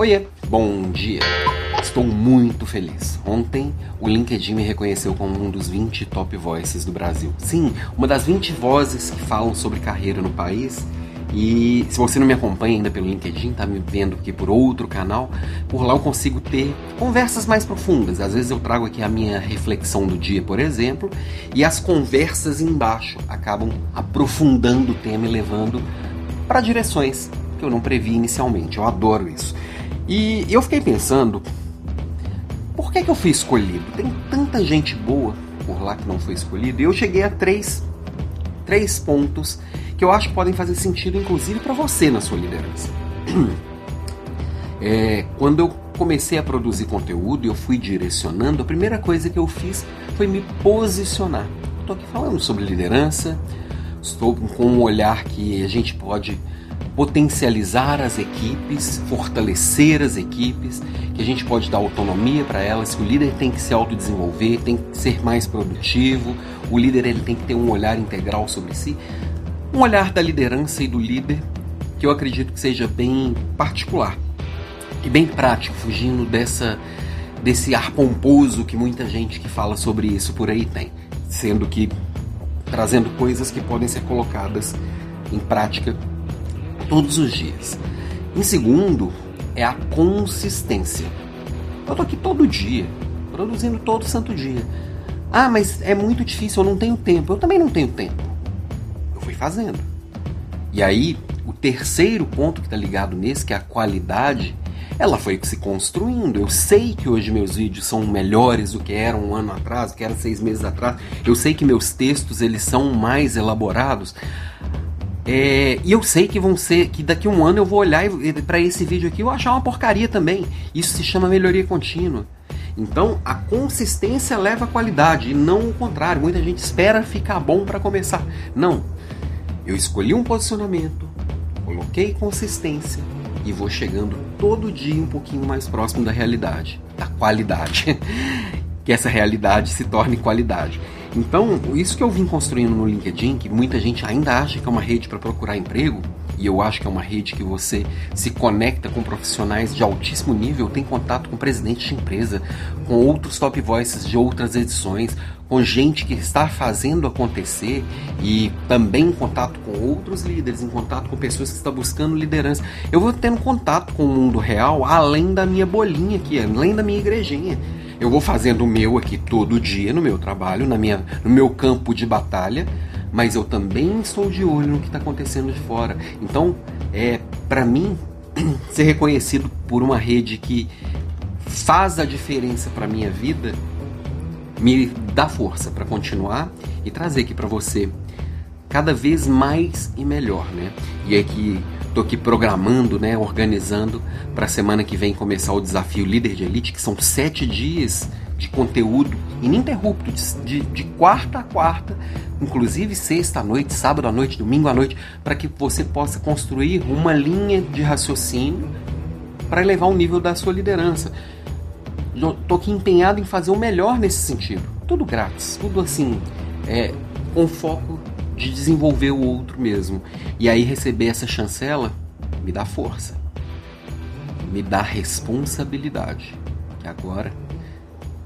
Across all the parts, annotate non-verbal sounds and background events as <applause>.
Oiê, bom dia. Estou muito feliz. Ontem o LinkedIn me reconheceu como um dos 20 top voices do Brasil. Sim, uma das 20 vozes que falam sobre carreira no país. E se você não me acompanha ainda pelo LinkedIn, tá me vendo aqui por outro canal, por lá eu consigo ter conversas mais profundas. Às vezes eu trago aqui a minha reflexão do dia, por exemplo, e as conversas embaixo acabam aprofundando o tema e levando para direções que eu não previ inicialmente. Eu adoro isso. E eu fiquei pensando, por que, que eu fui escolhido? Tem tanta gente boa por lá que não foi escolhido. E eu cheguei a três, três pontos que eu acho que podem fazer sentido, inclusive, para você na sua liderança. <clears throat> É, quando eu comecei a produzir conteúdo e eu fui direcionando, a primeira coisa que eu fiz foi me posicionar. Estou aqui falando sobre liderança, estou com um olhar que a gente pode potencializar as equipes, fortalecer as equipes, que a gente pode dar autonomia para elas, que o líder tem que se autodesenvolver, tem que ser mais produtivo, o líder ele tem que ter um olhar integral sobre si, um olhar da liderança e do líder que eu acredito que seja bem particular e bem prático, fugindo dessa desse ar pomposo que muita gente que fala sobre isso por aí tem, sendo que trazendo coisas que podem ser colocadas em prática todos os dias. Em segundo, é a consistência. Eu tô aqui todo dia, produzindo todo santo dia. Ah, mas é muito difícil, eu não tenho tempo. Eu também não tenho tempo. Eu fui fazendo. E aí, o terceiro ponto que está ligado nesse, que é a qualidade, ela foi se construindo. Eu sei que hoje meus vídeos são melhores do que eram um ano atrás, do que eram seis meses atrás. Eu sei que meus textos eles são mais elaborados. É, e eu sei que vão ser que daqui a um ano eu vou olhar para esse vídeo aqui e vou achar uma porcaria também. Isso se chama melhoria contínua. Então a consistência leva a qualidade e não o contrário. Muita gente espera ficar bom para começar. Não. Eu escolhi um posicionamento, coloquei consistência e vou chegando todo dia um pouquinho mais próximo da realidade, da qualidade. <laughs> que essa realidade se torne qualidade. Então, isso que eu vim construindo no LinkedIn, que muita gente ainda acha que é uma rede para procurar emprego, e eu acho que é uma rede que você se conecta com profissionais de altíssimo nível, tem contato com presidente de empresa, com outros top voices de outras edições, com gente que está fazendo acontecer e também em contato com outros líderes, em contato com pessoas que estão buscando liderança. Eu vou tendo contato com o mundo real além da minha bolinha aqui, além da minha igrejinha. Eu vou fazendo o meu aqui todo dia no meu trabalho, na minha, no meu campo de batalha, mas eu também estou de olho no que está acontecendo de fora. Então, é para mim <clears throat> ser reconhecido por uma rede que faz a diferença para minha vida me dá força para continuar e trazer aqui para você cada vez mais e melhor, né? E é que Tô aqui programando, né, organizando para a semana que vem começar o desafio Líder de Elite, que são sete dias de conteúdo ininterrupto, de, de quarta a quarta, inclusive sexta à noite, sábado à noite, domingo à noite, para que você possa construir uma linha de raciocínio para elevar o nível da sua liderança. Estou aqui empenhado em fazer o melhor nesse sentido. Tudo grátis, tudo assim, é, com foco de desenvolver o outro mesmo. E aí receber essa chancela me dá força, me dá responsabilidade. Que agora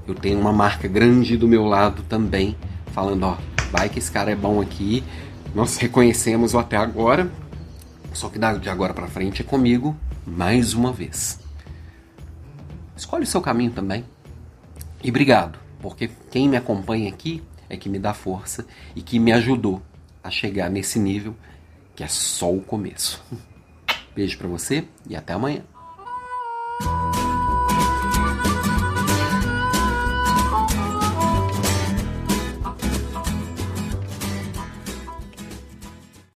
eu tenho uma marca grande do meu lado também, falando: ó, vai que esse cara é bom aqui, nós reconhecemos o até agora, só que de agora para frente é comigo mais uma vez. Escolhe o seu caminho também. E obrigado, porque quem me acompanha aqui é que me dá força e que me ajudou a chegar nesse nível que é só o começo. Beijo para você e até amanhã.